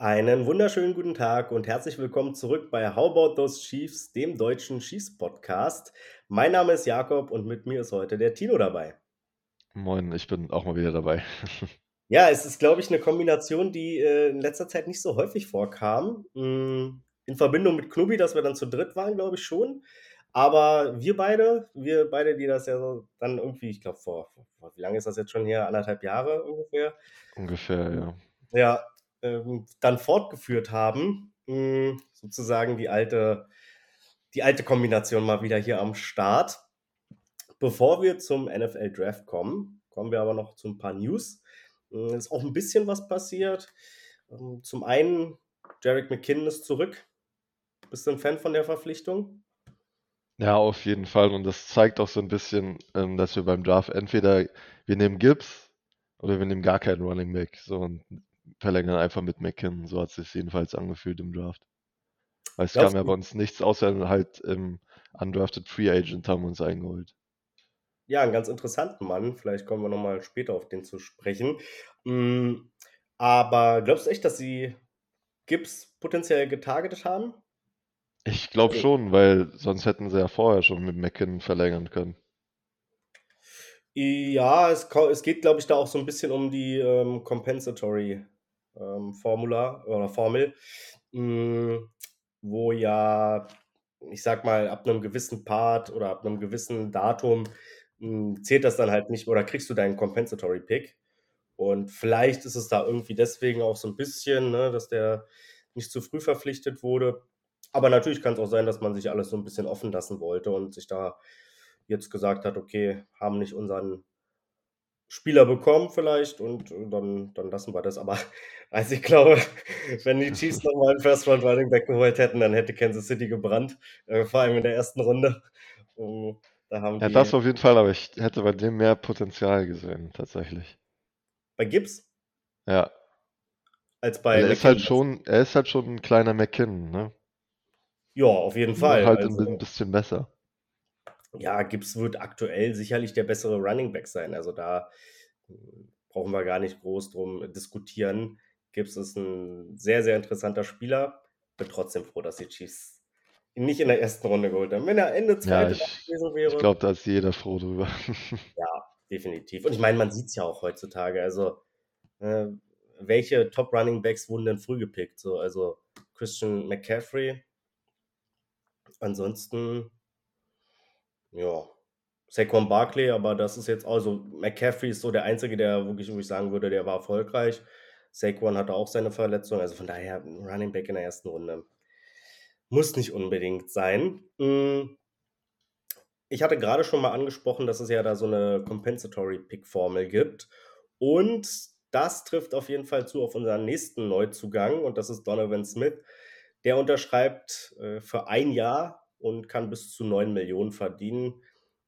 Einen wunderschönen guten Tag und herzlich willkommen zurück bei How About Those Chiefs, dem deutschen Chiefs Podcast. Mein Name ist Jakob und mit mir ist heute der Tino dabei. Moin, ich bin auch mal wieder dabei. Ja, es ist, glaube ich, eine Kombination, die äh, in letzter Zeit nicht so häufig vorkam. Mm, in Verbindung mit Knubi, dass wir dann zu dritt waren, glaube ich schon. Aber wir beide, wir beide, die das ja so dann irgendwie, ich glaube, vor, vor, wie lange ist das jetzt schon hier? Anderthalb Jahre ungefähr? Ungefähr, ja. Ja, ähm, dann fortgeführt haben. Mh, mm, sozusagen die alte, die alte Kombination mal wieder hier am Start. Bevor wir zum NFL Draft kommen, kommen wir aber noch zu ein paar News. Es ist auch ein bisschen was passiert. Ähm, zum einen, Jarek McKinnon ist zurück. Bist du ein Fan von der Verpflichtung? Ja, auf jeden Fall. Und das zeigt auch so ein bisschen, ähm, dass wir beim Draft entweder wir nehmen Gibbs oder wir nehmen gar keinen Running Back. So und verlängern einfach mit McKinnon. So hat es sich jedenfalls angefühlt im Draft. Weil es kam ja bei uns nichts, außer halt im Undrafted Free Agent haben wir uns eingeholt. Ja, einen ganz interessanten Mann. Vielleicht kommen wir nochmal später auf den zu sprechen. Mm, aber glaubst du echt, dass sie Gibbs potenziell getargetet haben? Ich glaube also, schon, weil sonst hätten sie ja vorher schon mit McKinnon verlängern können. Ja, es, es geht, glaube ich, da auch so ein bisschen um die ähm, Compensatory ähm, Formula oder Formel, mh, mm, wo ja, ich sag mal, ab einem gewissen Part oder ab einem gewissen Datum mh, hm, zählt das dann halt nicht oder kriegst du deinen Compensatory Pick. Und vielleicht ist es da irgendwie deswegen auch so ein bisschen, ne, dass der nicht zu früh verpflichtet wurde. Aber natürlich kann es auch sein, dass man sich alles so ein bisschen offen lassen wollte und sich da jetzt gesagt hat, okay, haben nicht unseren Spieler bekommen vielleicht und dann, dann lassen wir das. Aber also ich glaube, wenn die Chiefs nochmal einen First Round Running Back geholt hätten, dann hätte Kansas City gebrannt, äh, vor allem in der ersten Runde. Und da haben ja, die, das auf jeden Fall, aber ich hätte bei dem mehr Potenzial gesehen, tatsächlich. Bei Gibbs? Ja. Als bei er ist halt schon, er ist halt schon ein kleiner McKinnon, ne? Ja, auf jeden Fall. Halt also, ein bisschen besser. Ja, Gibbs wird aktuell sicherlich der bessere Running Back sein. Also da hm, brauchen wir gar nicht groß drum diskutieren. Gibbs ist ein sehr, sehr interessanter Spieler. Bin trotzdem froh, dass die Chiefs ihn nicht in der ersten Runde geholt haben. Wenn er Ende zweite ja, ich, gewesen wäre. Ich glaube, da ist jeder froh drüber. ja, definitiv. Und ich meine, man sieht es ja auch heutzutage. Also, äh, welche Top Running Backs wurden denn früh gepickt? So, also Christian McCaffrey. Ansonsten ja, Saquon Barkley, aber das ist jetzt also McCaffrey ist so der Einzige, der wirklich, wo ich sagen würde, der war erfolgreich. Saquon hatte auch seine Verletzung, also von daher Running Back in der ersten Runde. Muss nicht unbedingt sein. Hm. Ich hatte gerade schon mal angesprochen, dass es ja da so eine Compensatory Pick Formel gibt. Und das trifft auf jeden Fall zu auf unseren nächsten Neuzugang und das ist Donovan Smith. Der unterschreibt äh, für ein Jahr und kann bis zu 9 Millionen verdienen.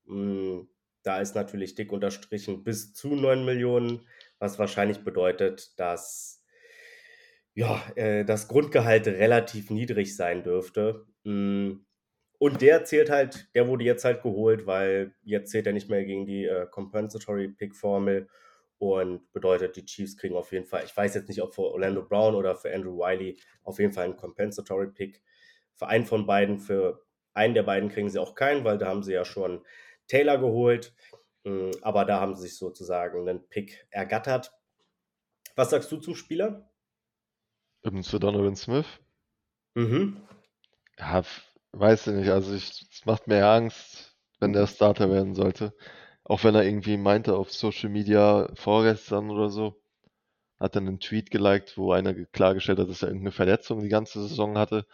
Hm, da ist natürlich dick unterstrichen bis zu 9 Millionen, was wahrscheinlich bedeutet, dass ja, äh, das Grundgehalt relativ niedrig sein dürfte. Hm, und der zählt halt, der wurde jetzt halt geholt, weil jetzt zählt er nicht mehr gegen die äh, Compensatory Pick Formel und bedeutet, die Chiefs kriegen auf jeden Fall, ich weiß jetzt nicht, ob für Orlando Brown oder für Andrew Wiley, auf jeden Fall einen Compensatory Pick. Für einen von beiden, für einen der beiden kriegen sie auch keinen, weil da haben sie ja schon Taylor geholt. Hm, aber da haben sie sich sozusagen einen Pick ergattert. Was sagst du zum Spieler? Eben zu Donovan Smith? Mhm. Ja, weiß ich nicht. Also es macht mir Angst, wenn der Starter werden sollte. Auch wenn er irgendwie meinte auf Social Media vorgestern oder so, hat er einen Tweet geliked, wo einer klargestellt hat, dass er irgendeine Verletzung die ganze Saison hatte.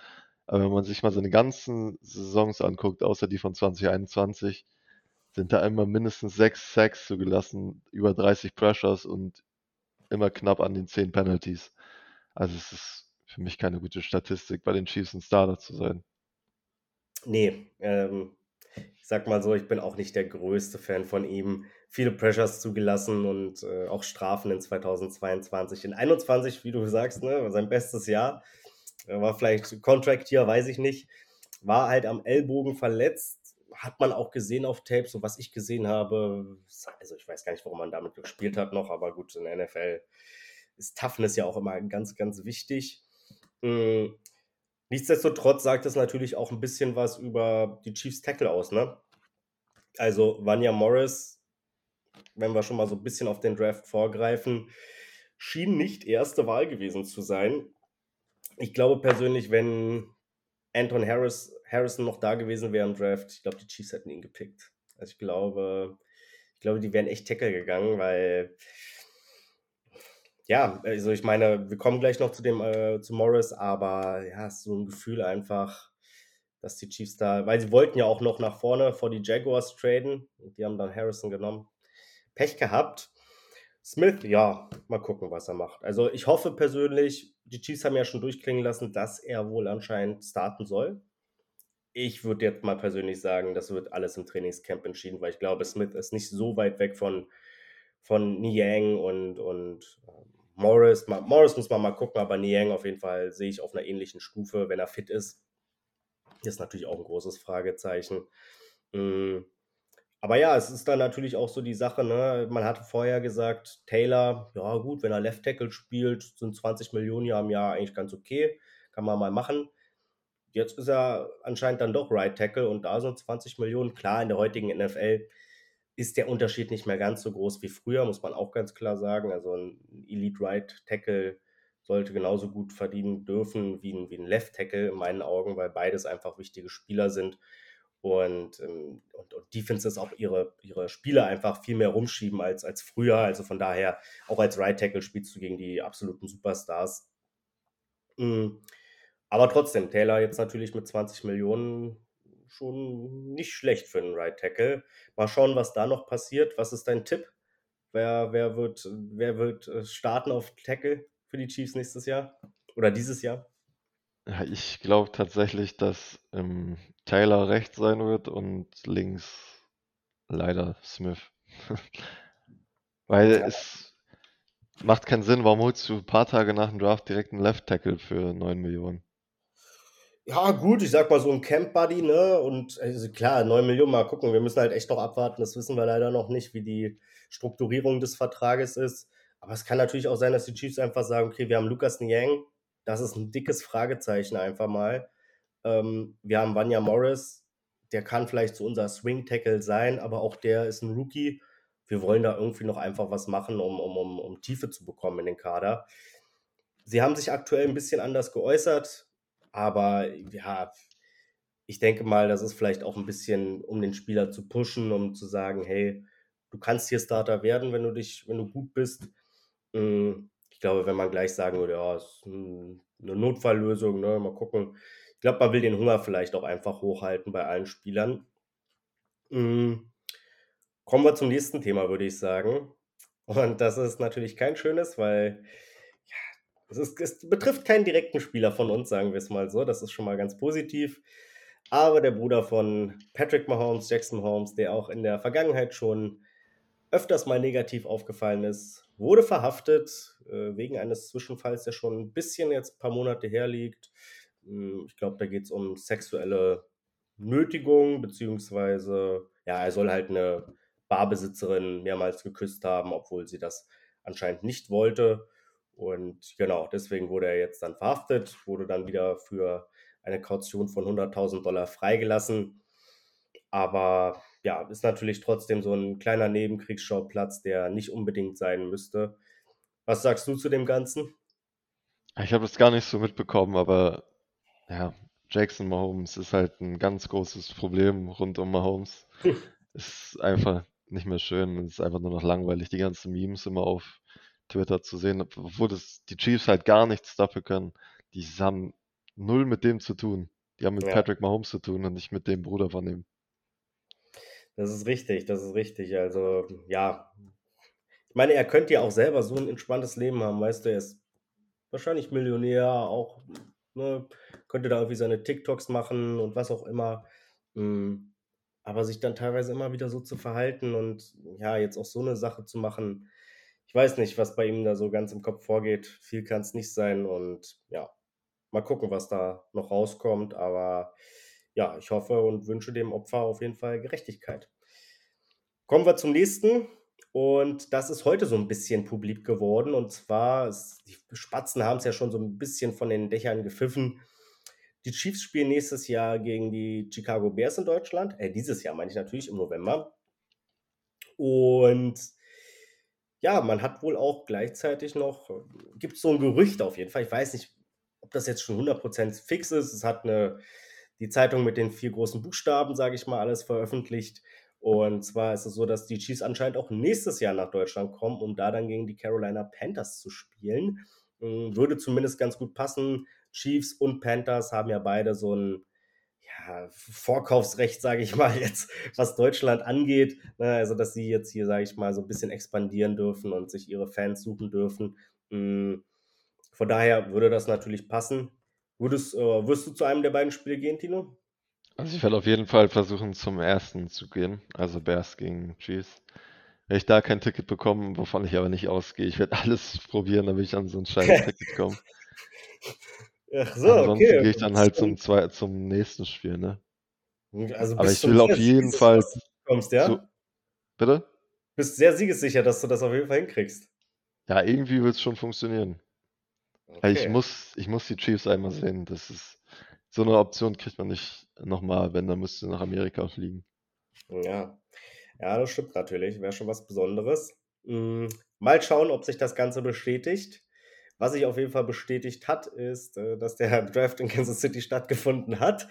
Aber wenn man sich mal seine ganzen Saisons anguckt, außer die von 2021, sind da immer mindestens sechs Sacks zugelassen, über 30 Pressures und immer knapp an den 10 Penalties. Also es ist für mich keine gute Statistik, bei den Chiefs ein Starter zu sein. Nee, ähm, ich sag mal so, ich bin auch nicht der größte Fan von ihm. Viele Pressures zugelassen und äh, auch Strafen in 2022. In 21, wie du sagst, ne, sein bestes Jahr. Er war vielleicht Contract hier, weiß ich nicht. War halt am Ellbogen verletzt. hat man auch gesehen auf Tape, so was ich gesehen habe. Also ich weiß gar nicht, warum man damit gespielt hat noch, aber gut, in der NFL ist Toughness ja auch immer ganz, ganz wichtig. Mhm. Nichtsdestotrotz sagt es natürlich auch ein bisschen was über die Chiefs Tackle aus, ne? Also Vanya Morris, wenn wir schon mal so ein bisschen auf den Draft vorgreifen, schien nicht erste Wahl gewesen zu sein. Ich glaube persönlich, wenn Anton Harris, Harrison noch da gewesen wäre im Draft, ich glaube, die Chiefs hätten ihn gepickt. Also ich glaube, ich glaube, die wären echt Tackle gegangen, weil ja, also ich meine, wir kommen gleich noch zu dem äh, zu Morris, aber ja, so ein Gefühl einfach, dass die Chiefs da, weil sie wollten ja auch noch nach vorne vor die Jaguars traden und die haben dann Harrison genommen. Pech gehabt. Smith, ja, mal gucken, was er macht. Also ich hoffe persönlich, die Chiefs haben ja schon durchklingen lassen, dass er wohl anscheinend starten soll. Ich würde jetzt mal persönlich sagen, das wird alles im Trainingscamp entschieden, weil ich glaube, Smith ist nicht so weit weg von, von Niang und, und ähm, Morris. Morris muss man mal gucken, aber Niang auf jeden Fall sehe ich auf einer ähnlichen Stufe, wenn er fit ist. Ist natürlich auch ein großes Fragezeichen. Mm. Aber ja, es ist dann natürlich auch so die Sache, ne? Man hatte vorher gesagt, Taylor, ja gut, wenn er Left Tackle spielt, sind 20 Millionen ja im Jahr eigentlich ganz okay. Kann man mal machen. Jetzt ist er anscheinend dann doch Right Tackle und da sind 20 Millionen. Klar, in der heutigen NFL ist der Unterschied nicht mehr ganz so groß wie früher, muss man auch ganz klar sagen. Also ein Elite Right Tackle sollte genauso gut verdienen dürfen wie ein, wie ein Left Tackle in meinen Augen, weil beides einfach wichtige Spieler sind. Und, ähm, und, und Defenses auch ihre, ihre Spieler einfach viel mehr rumschieben als, als früher. Also von daher, auch als Right Tackle spielst du gegen die absoluten Superstars. Mhm. Aber trotzdem, Taylor jetzt natürlich mit 20 Millionen schon nicht schlecht für einen Right Tackle. Mal schauen, was da noch passiert. Was ist dein Tipp? Wer, wer, wird, wer wird äh, starten auf Tackle? für die Chiefs nächstes Jahr oder dieses Jahr? Ja, ich glaube tatsächlich, dass ähm, Taylor rechts sein wird und links leider Smith. Weil ja. es macht keinen Sinn, warum holst du ein paar Tage nach dem Draft direkt einen Left Tackle für 9 Millionen? Ja, gut, ich sag mal so ein Camp Buddy, ne? Und also klar, 9 Millionen, mal gucken. Wir müssen halt echt noch abwarten. Das wissen wir leider noch nicht, wie die Strukturierung des Vertrages ist. Aber es kann natürlich auch sein, dass die Chiefs einfach sagen, okay, wir haben Lukas Niang, das ist ein dickes Fragezeichen einfach mal. Ähm, wir haben Vanya Morris, der kann vielleicht so unser Swing-Tackle sein, aber auch der ist ein Rookie. Wir wollen da irgendwie noch einfach was machen, um, um, um, um Tiefe zu bekommen in den Kader. Sie haben sich aktuell ein bisschen anders geäußert, aber ja, ich denke mal, das ist vielleicht auch ein bisschen, um den Spieler zu pushen, um zu sagen, hey, du kannst hier Starter werden, wenn du dich, wenn du gut bist. Hm, ich glaube, wenn man gleich sagen würde, ja, ist eine Notfalllösung, ne, mal gucken. Ich glaube, man will den Hunger vielleicht auch einfach hochhalten bei allen Spielern. Hm, kommen wir zum nächsten Thema, würde ich sagen. Und das ist natürlich kein schönes, weil ja, es, ist, es betrifft keinen direkten Spieler von uns, sagen wir es mal so. Das ist schon mal ganz positiv. Aber der Bruder von Patrick Mahomes, Jackson Mahomes, der auch in der Vergangenheit schon öfters mal negativ aufgefallen ist, wurde verhaftet äh, wegen eines Zwischenfalls, der schon ein bisschen jetzt ein paar Monate herliegt. Hm, ich glaube, da geht es um sexuelle Nötigung, beziehungsweise, ja, er soll halt eine Barbesitzerin mehrmals geküsst haben, obwohl sie das anscheinend nicht wollte. Und genau, deswegen wurde er jetzt dann verhaftet, wurde dann wieder für eine Kaution von 100.000 Dollar freigelassen. Aber ja, ist natürlich trotzdem so ein kleiner Nebenkriegsschauplatz, der nicht unbedingt sein müsste. Was sagst du zu dem Ganzen? Ich habe es gar nicht so mitbekommen, aber ja, Jackson Mahomes ist halt ein ganz großes Problem rund um Mahomes. ist einfach nicht mehr schön, es ist einfach nur noch langweilig, die ganzen Memes immer auf Twitter zu sehen, obwohl das, die Chiefs halt gar nichts dafür können. Die haben null mit dem zu tun. Die haben mit ja. Patrick Mahomes zu tun und nicht mit dem Bruder von ihm. Das ist richtig, das ist richtig. Also, ja. Ich meine, er könnte ja auch selber so ein entspanntes Leben haben, weißt du, er ist wahrscheinlich Millionär, auch, ne, könnte da irgendwie seine TikToks machen und was auch immer. Hm, aber sich dann teilweise immer wieder so zu verhalten und ja, jetzt auch so eine Sache zu machen, ich weiß nicht, was bei ihm da so ganz im Kopf vorgeht. Viel kann es nicht sein und ja, mal gucken, was da noch rauskommt. Aber ja, ich hoffe und wünsche dem Opfer auf jeden Fall Gerechtigkeit. Kommen wir zum nächsten. Und das ist heute so ein bisschen publik geworden. Und zwar, die Spatzen haben es ja schon so ein bisschen von den Dächern gepfiffen. Die Chiefs spielen nächstes Jahr gegen die Chicago Bears in Deutschland. Äh, dieses Jahr meine ich natürlich im November. Und ja, man hat wohl auch gleichzeitig noch, gibt es so ein Gerücht auf jeden Fall. Ich weiß nicht, ob das jetzt schon 100% fix ist. Es hat eine, die Zeitung mit den vier großen Buchstaben, sage ich mal, alles veröffentlicht. Und zwar ist es so, dass die Chiefs anscheinend auch nächstes Jahr nach Deutschland kommen, um da dann gegen die Carolina Panthers zu spielen. Hm, würde zumindest ganz gut passen. Chiefs und Panthers haben ja beide so ein ja, Vorkaufsrecht, sage ich mal, jetzt, was Deutschland angeht. Ne? Also, dass sie jetzt hier, sage ich mal, so ein bisschen expandieren dürfen und sich ihre Fans suchen dürfen. Hm, von daher würde das natürlich passen. Würdest, äh, wirst du zu einem der beiden Spiele gehen, Tino? Also ich werde auf jeden Fall versuchen, zum ersten zu gehen, also Bears gegen Chiefs. Wenn ich da kein Ticket bekomme, wovon ich aber nicht ausgehe, ich werde alles probieren, damit ich an so ein scheiß Ticket komme. Ach so, Ansonsten okay. gehe ich dann halt zum, zwei, zum nächsten Spiel, ne? Also aber ich will auf jeden Fall. Kommst, ja? Zu, bitte? Bist sehr siegessicher, dass du das auf jeden Fall hinkriegst. Ja, irgendwie wird es schon funktionieren. Okay. Ich, muss, ich muss die Chiefs einmal sehen. Das ist so eine Option kriegt man nicht nochmal, wenn, dann müsste nach Amerika fliegen. Ja. Ja, das stimmt natürlich. Wäre schon was Besonderes. Mhm. Mal schauen, ob sich das Ganze bestätigt. Was sich auf jeden Fall bestätigt hat, ist, äh, dass der Draft in Kansas City stattgefunden hat.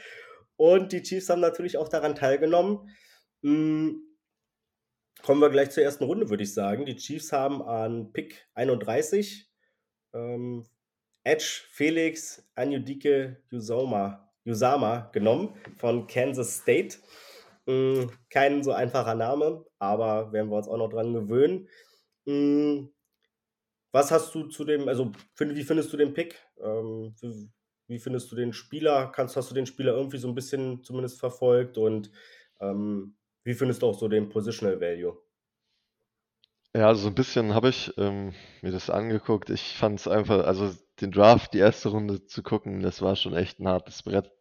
Und die Chiefs haben natürlich auch daran teilgenommen. Mhm. Kommen wir gleich zur ersten Runde, würde ich sagen. Die Chiefs haben an Pick 31 ähm, Edge Felix Anyudike Usama, Usama genommen von Kansas State. Mm, kein so einfacher Name, aber werden wir uns auch noch dran gewöhnen. Mm, was hast du zu dem, also wie findest du den Pick? Ähm, wie findest du den Spieler? Kannst, hast du den Spieler irgendwie so ein bisschen zumindest verfolgt und ähm, wie findest du auch so den Positional Value? Ja, so ein bisschen habe ich ähm, mir das angeguckt. Ich fand es einfach, also den Draft, die erste Runde zu gucken, das war schon echt ein hartes Brett.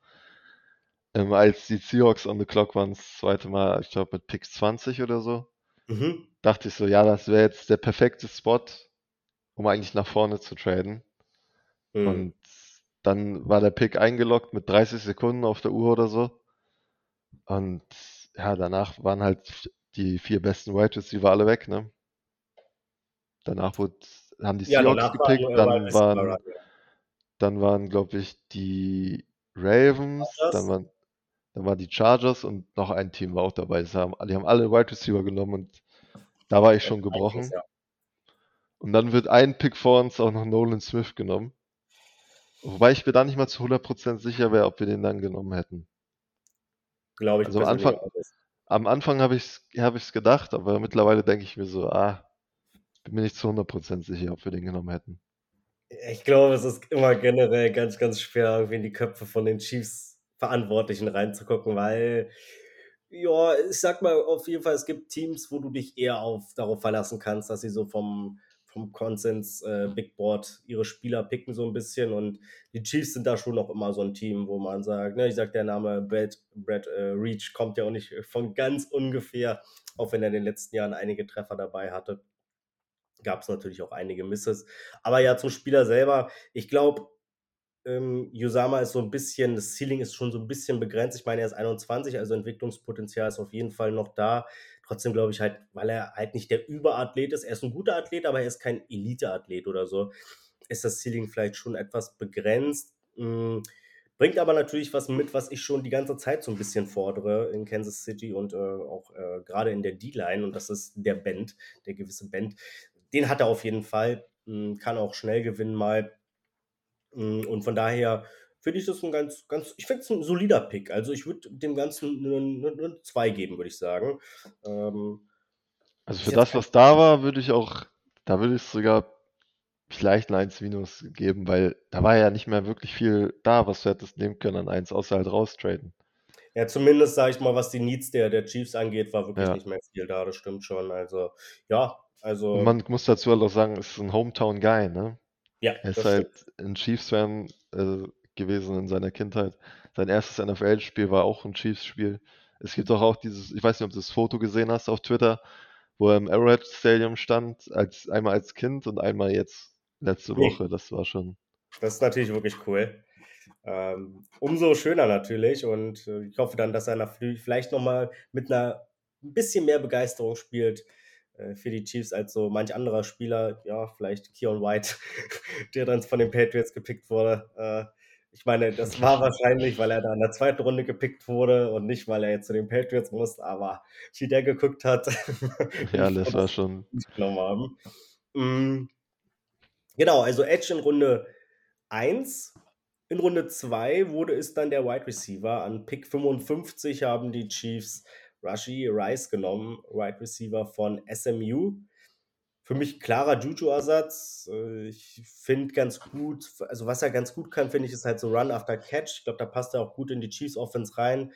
Ähm, als die Seahawks on the clock waren, das zweite Mal, ich glaube mit Pick 20 oder so, mhm. dachte ich so, ja, das wäre jetzt der perfekte Spot, um eigentlich nach vorne zu traden. Mhm. Und dann war der Pick eingeloggt mit 30 Sekunden auf der Uhr oder so. Und ja, danach waren halt die vier besten Wide Receiver alle weg, ne? Danach wurde, haben die ja, Seahawks gepickt, dann waren, dann waren, glaube ich, die Ravens, dann waren, dann waren die Chargers und noch ein Team war auch dabei. Die haben, die haben alle Wide Receiver genommen und da war ich schon gebrochen. Und dann wird ein Pick vor uns auch noch Nolan Smith genommen. Wobei ich mir da nicht mal zu 100% sicher wäre, ob wir den dann genommen hätten. Glaube ich. Also am Anfang, am Anfang habe ich es hab gedacht, aber mittlerweile denke ich mir so, ah, bin mir nicht zu 100% sicher, ob wir den genommen hätten. Ich glaube, es ist immer generell ganz, ganz schwer, irgendwie in die Köpfe von den Chiefs-Verantwortlichen reinzugucken, weil, ja, ich sag mal auf jeden Fall, es gibt Teams, wo du dich eher auf, darauf verlassen kannst, dass sie so vom, vom Konsens äh, Big Board ihre Spieler picken so ein bisschen und die Chiefs sind da schon noch immer so ein Team, wo man sagt, ne, ich sag der Name Brad, Brad äh, Reach kommt ja auch nicht von ganz ungefähr, auch wenn er in den letzten Jahren einige Treffer dabei hatte gab es natürlich auch einige Misses. Aber ja, zum Spieler selber, ich glaube, ähm, Yusama ist so ein bisschen, das Ceiling ist schon so ein bisschen begrenzt. Ich meine, er ist 21, also Entwicklungspotenzial ist auf jeden Fall noch da. Trotzdem glaube ich halt, weil er halt nicht der Überathlet ist, er ist ein guter Athlet, aber er ist kein Elite-Athlet oder so, ist das Ceiling vielleicht schon etwas begrenzt. Mhm. Bringt aber natürlich was mit, was ich schon die ganze Zeit so ein bisschen fordere in Kansas City und äh, auch äh, gerade in der D-Line. Und das ist der Band, der gewisse Band den hat er auf jeden Fall, hm, kann auch schnell gewinnen mal. Hm, und von daher finde ich das ein ganz, ganz, ich finde es ein solider Pick. Also ich würde dem Ganzen eine 2 geben, würde ich sagen. Ähm, also für das, was da war, würde ich auch, da würde ich sogar vielleicht ein 1 minus geben, weil da war ja nicht mehr wirklich viel da, was du hättest nehmen können an 1, außer halt raustraden. Ja, zumindest sage ich mal, was die Needs der, der Chiefs angeht, war wirklich ja. nicht mehr viel da, das stimmt schon. Also, ja, also. Und man muss dazu halt auch sagen, es ist ein Hometown-Guy, ne? Ja. Er ist halt stimmt. ein Chiefs-Fan äh, gewesen in seiner Kindheit. sein erstes NFL-Spiel war auch ein Chiefs-Spiel. Es gibt doch auch dieses, ich weiß nicht, ob du das Foto gesehen hast auf Twitter, wo er im Arrowhead Stadium stand, als, einmal als Kind und einmal jetzt letzte. Woche. Das war schon. Das ist natürlich wirklich cool. Ähm, umso schöner natürlich und äh, ich hoffe dann, dass er vielleicht nochmal mit einer ein bisschen mehr Begeisterung spielt für die Chiefs als so manch anderer Spieler. Ja, vielleicht Keon White, der dann von den Patriots gepickt wurde. Äh, ich meine, das war wahrscheinlich, weil er da in der zweiten Runde gepickt wurde und nicht, weil er jetzt zu den Patriots muss, aber wie der geguckt hat, Ja, das war schon. genommen haben. Mm, Genau, also Edge in Runde 1. In Runde 2 wurde es dann der Wide Receiver. An Pick 55 haben die Chiefs Rashi Rice genommen, Wide Receiver von SMU. Für mich klarer Juju-Ersatz. Äh, Ich finde ganz gut, also was er ganz gut kann, finde ich, ist halt so Run after Catch. Ich glaube, da passt er auch gut in die Chiefs Offense rein.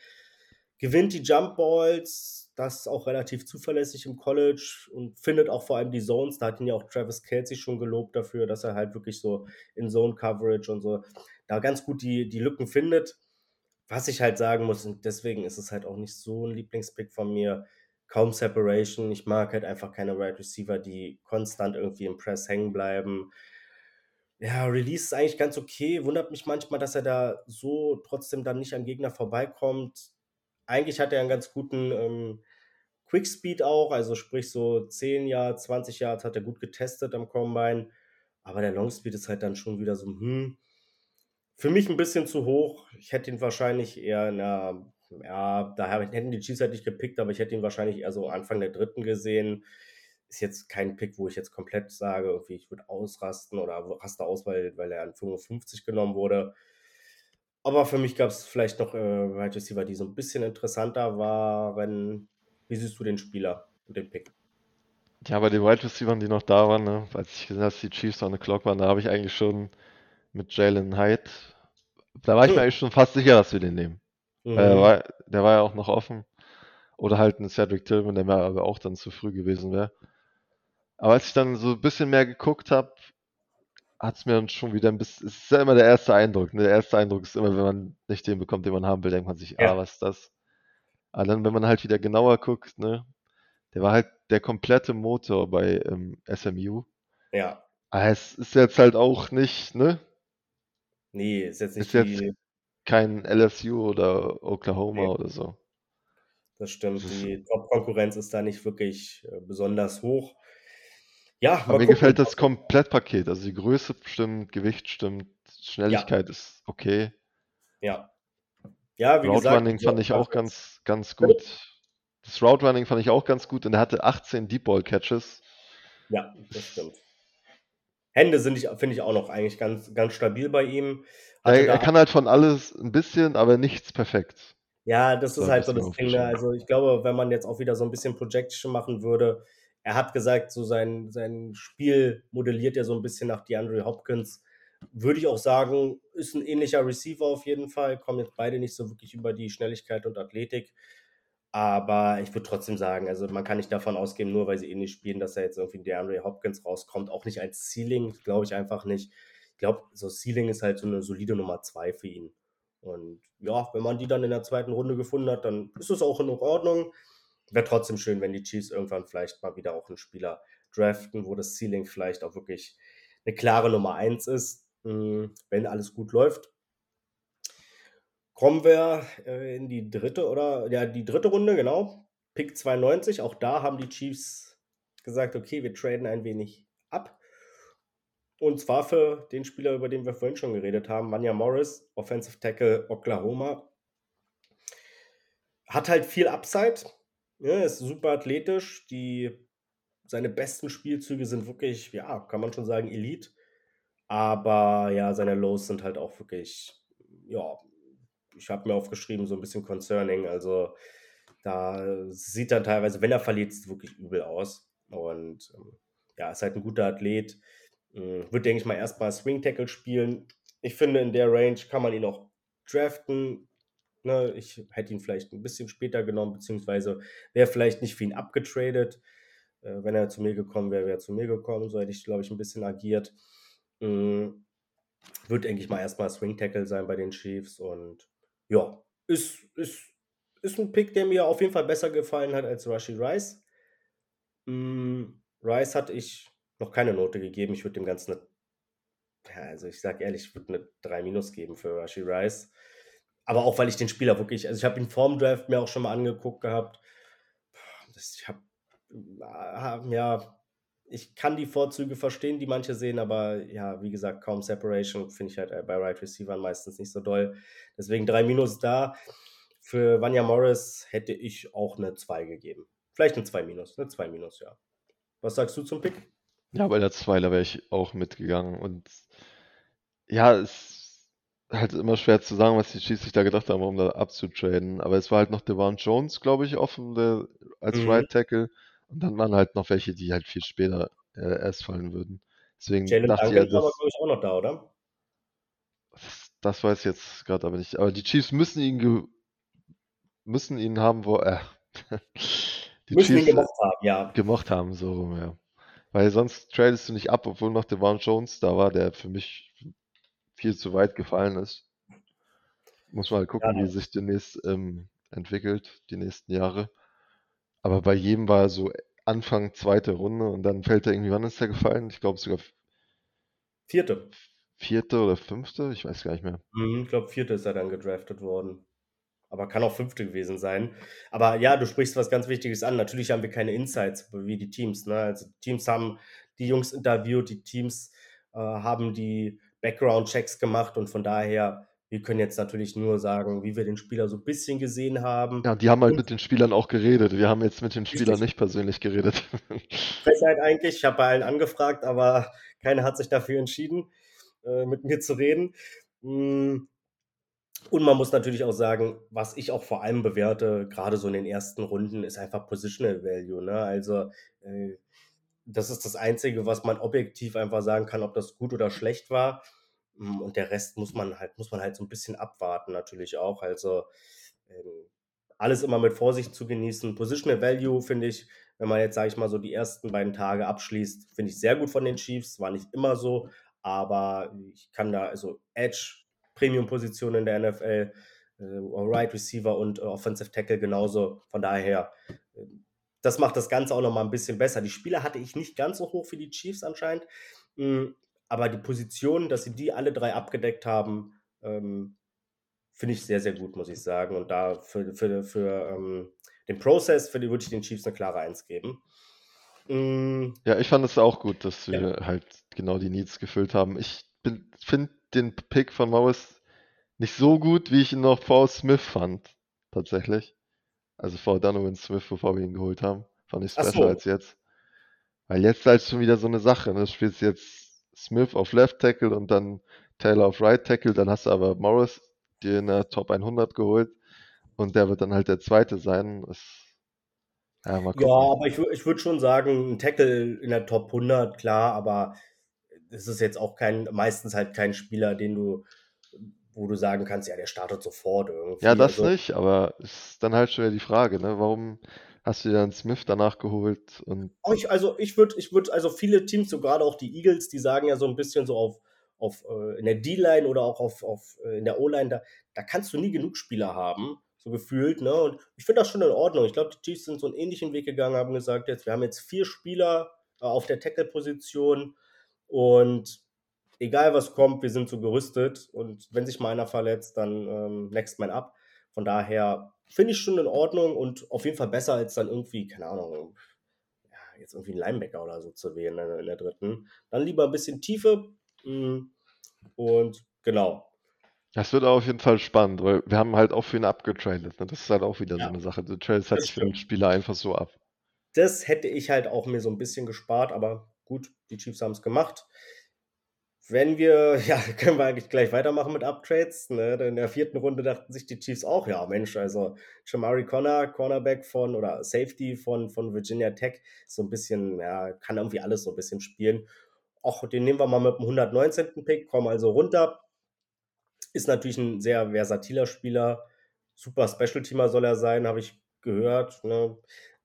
Gewinnt die Jump Balls, das ist auch relativ zuverlässig im College und findet auch vor allem die Zones. Da hat ihn ja auch Travis Kelsey schon gelobt dafür, dass er halt wirklich so in Zone Coverage und so da ganz gut die, die Lücken findet. Was ich halt sagen muss, und deswegen ist es halt auch nicht so ein Lieblingspick von mir, kaum Separation. Ich mag halt einfach keine Wide Receiver, die konstant irgendwie im Press hängen bleiben. Ja, Release ist eigentlich ganz okay. Wundert mich manchmal, dass er da so trotzdem dann nicht am Gegner vorbeikommt. Eigentlich hat er einen ganz guten ähm, Quickspeed auch, also sprich so 10 Yards, 20 Yards hat er gut getestet am Combine. Aber der Longspeed ist halt dann schon wieder so, hm, für mich ein bisschen zu hoch. Ich hätte ihn wahrscheinlich eher in der, ja, da hätten die Chiefs halt nicht gepickt, aber ich hätte ihn wahrscheinlich eher so Anfang der dritten gesehen. Ist jetzt kein Pick, wo ich jetzt komplett sage, irgendwie, ich würde ausrasten oder raste aus, weil, weil er an 55 genommen wurde. Aber für mich gab es vielleicht noch äh, Wide Receiver, die so ein bisschen interessanter waren. Wie siehst du den Spieler und den Pick? Ja, bei den Wide Receivers, die noch da waren, ne, als ich gesehen habe, dass die Chiefs on the clock waren, da habe ich eigentlich schon mit Jalen Hyde, da war ich mir eigentlich schon fast sicher, dass wir den nehmen. Mhm. war, der war ja auch noch offen. Oder halt ein Cedric Tillman, der mir aber auch dann zu früh gewesen wäre. Aber als ich dann so ein bisschen mehr geguckt habe, hat es mir dann schon wieder ein bisschen, es ist ja immer der erste Eindruck. Ne? Der erste Eindruck ist immer, wenn man nicht den bekommt, den man haben will, denkt man sich, Ja. ah, was ist das? Aber dann, wenn man halt wieder genauer guckt, ne, der war halt der komplette Motor bei ähm, SMU. Ja. Aber es ist jetzt halt auch nicht, ne, Nee, ist jetzt nicht ist jetzt kein LSU oder Oklahoma nee, oder so. das stimmt. Die Top-Konkurrenz ist da nicht wirklich äh, besonders hoch. Ja, aber mir gucken. gefällt das Komplettpaket. Also die Größe stimmt, Gewicht stimmt, Ja, Schnelligkeit ist okay. ja. Ja, wie Route gesagt, Running fand ich auch ganz, ganz gut. Das Route Running fand ich auch ganz gut und er hatte 18 Deep Ball Catches. Ja, das stimmt. Hände sind, ich, finde ich, auch noch eigentlich ganz, ganz stabil bei ihm. Er, er kann halt von alles ein bisschen, aber nichts perfekt. Ja, das So ist ein halt so das Ding. Ne? Also ich glaube, wenn man jetzt auch wieder so ein bisschen Projection machen würde, er hat gesagt, so sein, sein Spiel modelliert er so ein bisschen nach DeAndre Hopkins. Würde ich auch sagen, ist ein ähnlicher Receiver auf jeden Fall. Kommen jetzt beide nicht so wirklich über die Schnelligkeit und Athletik. Aber ich würde trotzdem sagen, also man kann nicht davon ausgehen, nur weil sie ähnlich spielen, dass er jetzt irgendwie DeAndre Hopkins rauskommt. Auch nicht als Ceiling, glaube ich einfach nicht. Ich glaube, so Ceiling ist halt so eine solide Nummer zwei für ihn. Und ja, wenn man die dann in der zweiten Runde gefunden hat, dann ist es auch in Ordnung. Wäre trotzdem schön, wenn die Chiefs irgendwann vielleicht mal wieder auch einen Spieler draften, wo das Ceiling vielleicht auch wirklich eine klare Nummer eins ist, mh, wenn alles gut läuft. Kommen wir äh, in die dritte oder ja, die dritte Runde, genau. Pick 92. Auch da haben die Chiefs gesagt, okay, wir traden ein wenig ab. Und zwar für den Spieler, über den wir vorhin schon geredet haben, Manja Morris, Offensive Tackle Oklahoma. Hat halt viel Upside, ja, ist super athletisch. Die, seine besten Spielzüge sind wirklich, ja, kann man schon sagen, Elite. Aber ja, seine Lows sind halt auch wirklich, ja, ich habe mir aufgeschrieben, so ein bisschen concerning. Also da sieht er teilweise, wenn er verliert, es wirklich übel aus. Und ähm, ja, ist halt ein guter Athlet. Ähm, wird, denke ich mal, erstmal Swing Tackle spielen. Ich finde, in der Range kann man ihn auch draften. Ne, ich hätte ihn vielleicht ein bisschen später genommen, beziehungsweise wäre vielleicht nicht für ihn abgetradet. Äh, wenn er zu mir gekommen wäre, wäre er zu mir gekommen. So hätte ich, glaube ich, ein bisschen agiert. Ähm, wird, denke ich mal, erstmal Swing Tackle sein bei den Chiefs und Ja, ist ist ist 'n Pick, der mir auf jeden Fall besser gefallen hat als Rashie Rice. Hm, Rice hatte ich noch keine Note gegeben. Ich würde dem Ganzen 'ne ja, also, ich sage ehrlich, ich würde 'ne 3 geben für Rashie Rice. Aber auch, weil ich den Spieler wirklich also, ich habe ihn vorm Draft mir auch schon mal angeguckt gehabt. Das ich habe ha ja, ich kann die Vorzüge verstehen, die manche sehen, aber ja, wie gesagt, kaum Separation finde ich halt, äh, bei Wide Receivern meistens nicht so doll. Deswegen 3 da. Für Vanya Morris hätte ich auch 'ne 2 gegeben. Vielleicht 'ne 2 'ne 2 ja. Was sagst du zum Pick? Ja, bei der 2, da wäre ich auch mitgegangen und ja, ist halt immer schwer zu sagen, was die Chiefs sich da gedacht haben, um da abzutraden. Aber es war halt noch Devon Jones, glaube ich, offen, der als Mhm. Right Tackle. Und dann waren halt noch welche, die halt viel später äh, erst fallen würden. Deswegen Jalen dachte ich Duncan ja, war aber, das, glaube ich, auch noch da, oder? das, das weiß ich jetzt gerade aber nicht. Aber die Chiefs müssen ihn müssen ihn haben, wo äh, die Müssen ihn Chiefs gemocht haben, ja. gemocht haben, so rum, ja. Weil sonst tradest du nicht ab, obwohl noch Devon Jones da war, der für mich viel zu weit gefallen ist. Muss mal gucken, Ja. wie sich demnächst ähm, entwickelt, die nächsten Jahre. Aber bei jedem war er so Anfang zweite Runde und dann fällt er irgendwie, wann ist er gefallen? Ich glaube sogar Vierte. vierte oder fünfte, ich weiß gar nicht mehr. Mhm, ich glaube, Vierte ist er dann gedraftet worden. Aber kann auch Fünfte gewesen sein. Aber ja, du sprichst was ganz Wichtiges an. Natürlich haben wir keine Insights wie die Teams. Ne? Also die Teams haben die Jungs interviewt, die Teams äh, haben die Background-Checks gemacht und von daher, wir können jetzt natürlich nur sagen, wie wir den Spieler so ein bisschen gesehen haben. Ja, die haben halt Und- mit den Spielern auch geredet. Wir haben jetzt mit den Spielern nicht persönlich geredet. Frechheit eigentlich. Ich habe bei allen angefragt, aber keiner hat sich dafür entschieden, äh, mit mir zu reden. Mm. Und man muss natürlich auch sagen, was ich auch vor allem bewerte, gerade so in den ersten Runden, ist einfach Positional Value. Ne? Also äh, das ist das Einzige, was man objektiv einfach sagen kann, ob das gut oder schlecht war. Mm, Und der Rest muss man halt, muss man halt so ein bisschen abwarten, natürlich auch. Also ähm, alles immer mit Vorsicht zu genießen. Positional Value finde ich, wenn man jetzt, sage ich mal, so die ersten beiden Tage abschließt, finde ich sehr gut von den Chiefs. War nicht immer so, aber ich kann da, also Edge, Premium-Position in der NFL, äh, Right Receiver und äh, Offensive Tackle genauso. Von daher, äh, das macht das Ganze auch nochmal ein bisschen besser. Die Spieler hatte ich nicht ganz so hoch wie die Chiefs anscheinend, mh, aber die Positionen, dass sie die alle drei abgedeckt haben, ähm, finde ich sehr, sehr gut, muss ich sagen. Und da für, für, für ähm, den Prozess, für die würde ich den Chiefs eine klare Eins geben. Mm, Ja, ich fand es auch gut, dass wir Ja. halt genau die Needs gefüllt haben. Ich finde den Pick von Morris nicht so gut, wie ich ihn noch vor Smith fand, tatsächlich. Also vor Donovan Smith, bevor wir ihn geholt haben. Fand ich es besser so. als jetzt. Weil jetzt halt schon wieder so eine Sache. Ne? Du spielst jetzt Smith auf Left Tackle und dann Taylor auf Right Tackle. Dann hast du aber Morris dir in der Top 100 geholt. Und der wird dann halt der Zweite sein. Das, ja. Ja, aber ich, ich würde schon sagen, ein Tackle in der Top 100, klar, aber es ist jetzt auch kein, meistens halt kein Spieler, den du, wo du sagen kannst, ja, der startet sofort irgendwie. Ja, das Also, nicht, aber ist dann halt schon wieder die Frage, ne? Warum hast du dir dann Smith danach geholt und Aber ich, also ich würde, ich würde, also viele Teams, so gerade auch die Eagles, die sagen ja so ein bisschen so auf, auf äh, in der D-Line oder auch auf, auf äh, in der O-Line, da, da kannst du nie genug Spieler haben, so gefühlt, ne? Und ich finde das schon in Ordnung. Ich glaube, die Chiefs sind so einen ähnlichen Weg gegangen, haben gesagt, jetzt, wir haben jetzt vier Spieler äh, auf der Tackle-Position und egal was kommt, wir sind so gerüstet und wenn sich mal einer verletzt, dann ähm, next man up. Von daher finde ich schon in Ordnung und auf jeden Fall besser als dann irgendwie, keine Ahnung, ja, jetzt irgendwie einen Linebacker oder so zu wählen in, der dritten. Dann lieber ein bisschen Tiefe mm, und genau. das wird auf jeden Fall spannend, weil wir haben halt auch für ihn abgetradet, ne? Das ist halt auch wieder so Ja, eine Sache. Du tradest halt für stimmt. Spieler einfach so ab. Das hätte ich halt auch mir so ein bisschen gespart, aber gut, die Chiefs haben es gemacht. Wenn wir, ja, können wir eigentlich gleich weitermachen mit Uptrades. Ne? In der vierten Runde dachten sich die Chiefs auch, ja, Mensch, also Shamari Connor, Cornerback von oder Safety von, von Virginia Tech, so ein bisschen, ja, kann irgendwie alles so ein bisschen spielen. Auch den nehmen wir mal mit dem 119. Pick, kommen also runter. Ist natürlich ein sehr versatiler Spieler. Super Special-Teamer soll er sein, habe ich gehört. Ne?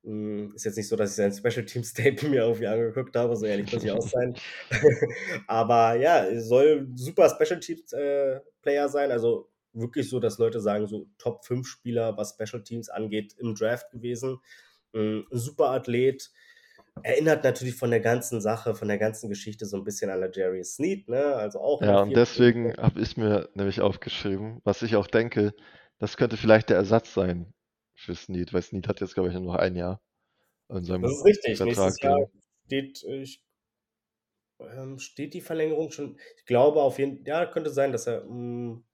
Hm, Ist jetzt nicht so, dass ich sein Special Teams Tape mir irgendwie angeguckt habe, so ehrlich muss ich auch sein. Aber ja, soll ein super Special Teams äh, Player sein. Also wirklich so, dass Leute sagen, so Top 5 Spieler, was Special Teams angeht, im Draft gewesen. Ein super Athlet. Erinnert natürlich von der ganzen Sache, von der ganzen Geschichte so ein bisschen an der Jerry Sneed, ne? Also auch. Ja, und deswegen habe ich mir nämlich aufgeschrieben, was ich auch denke, das könnte vielleicht der Ersatz sein für Sneed, weil Sneed hat jetzt, glaube ich, nur noch ein Jahr Das ist richtig. Vertrag Nächstes Jahr steht, ich, ähm, steht die Verlängerung schon. Ich glaube auf jeden Fall, ja, könnte sein, dass er. Mh, mm,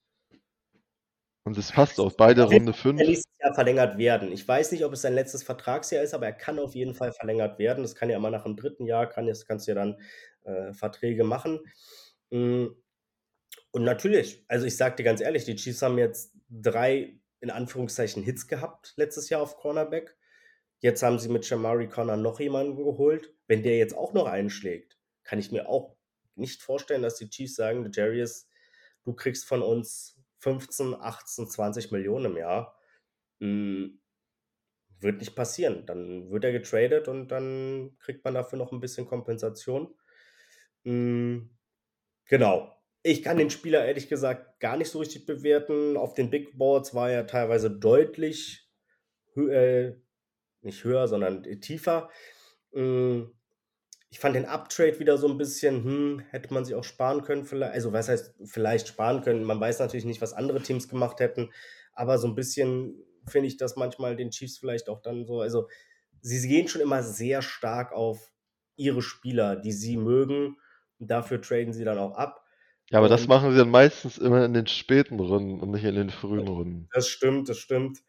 und es passt auch, beide Runde 5. nächstes Jahr verlängert werden. Ich weiß nicht, ob es sein letztes Vertragsjahr ist, aber er kann auf jeden Fall verlängert werden. Das kann ja immer nach dem dritten Jahr, kann, jetzt kannst du ja dann äh, Verträge machen. Mm, und natürlich, also ich sage dir ganz ehrlich, die Chiefs haben jetzt drei, in Anführungszeichen, Hits gehabt letztes Jahr auf Cornerback. Jetzt haben sie mit Shamari Connor noch jemanden geholt. Wenn der jetzt auch noch einschlägt, kann ich mir auch nicht vorstellen, dass die Chiefs sagen, Jarius, du kriegst von uns 15, 18, 20 Millionen im Jahr. Hm, wird nicht passieren. Dann wird er getradet und dann kriegt man dafür noch ein bisschen Kompensation. Hm, genau. Ich kann den Spieler ehrlich gesagt gar nicht so richtig bewerten. Auf den Big Boards war er teilweise deutlich, äh, nicht höher, sondern tiefer. Hm, ich fand den Uptrade wieder so ein bisschen, hm, hätte man sich auch sparen können, vielleicht. Also, was heißt vielleicht sparen können? Man weiß natürlich nicht, was andere Teams gemacht hätten, aber so ein bisschen finde ich das manchmal den Chiefs vielleicht auch dann so. Also, sie gehen schon immer sehr stark auf ihre Spieler, die sie mögen. Und dafür traden sie dann auch ab. Ja, aber das machen sie dann meistens immer in den späten Runden und nicht in den frühen Runden. Das stimmt, das stimmt.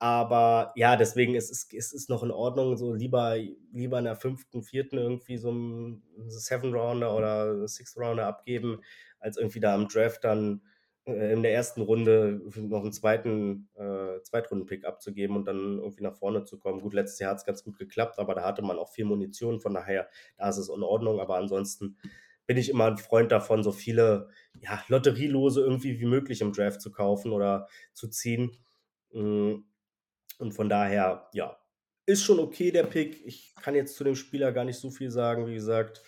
Aber ja, deswegen ist es, ist es noch in Ordnung, so lieber, lieber in der fünften, vierten irgendwie so einen Seven Rounder oder Six Rounder abgeben, als irgendwie da am Draft dann äh, in der ersten Runde noch einen zweiten äh, Zweitrunden-Pick abzugeben und dann irgendwie nach vorne zu kommen. Gut, letztes Jahr hat es ganz gut geklappt, aber da hatte man auch viel Munition, von daher, da ist es in Ordnung. Aber ansonsten bin ich immer ein Freund davon, so viele ja, Lotterielose irgendwie wie möglich im Draft zu kaufen oder zu ziehen. Mm, und von daher, ja, ist schon okay der Pick. Ich kann jetzt zu dem Spieler gar nicht so viel sagen. Wie gesagt,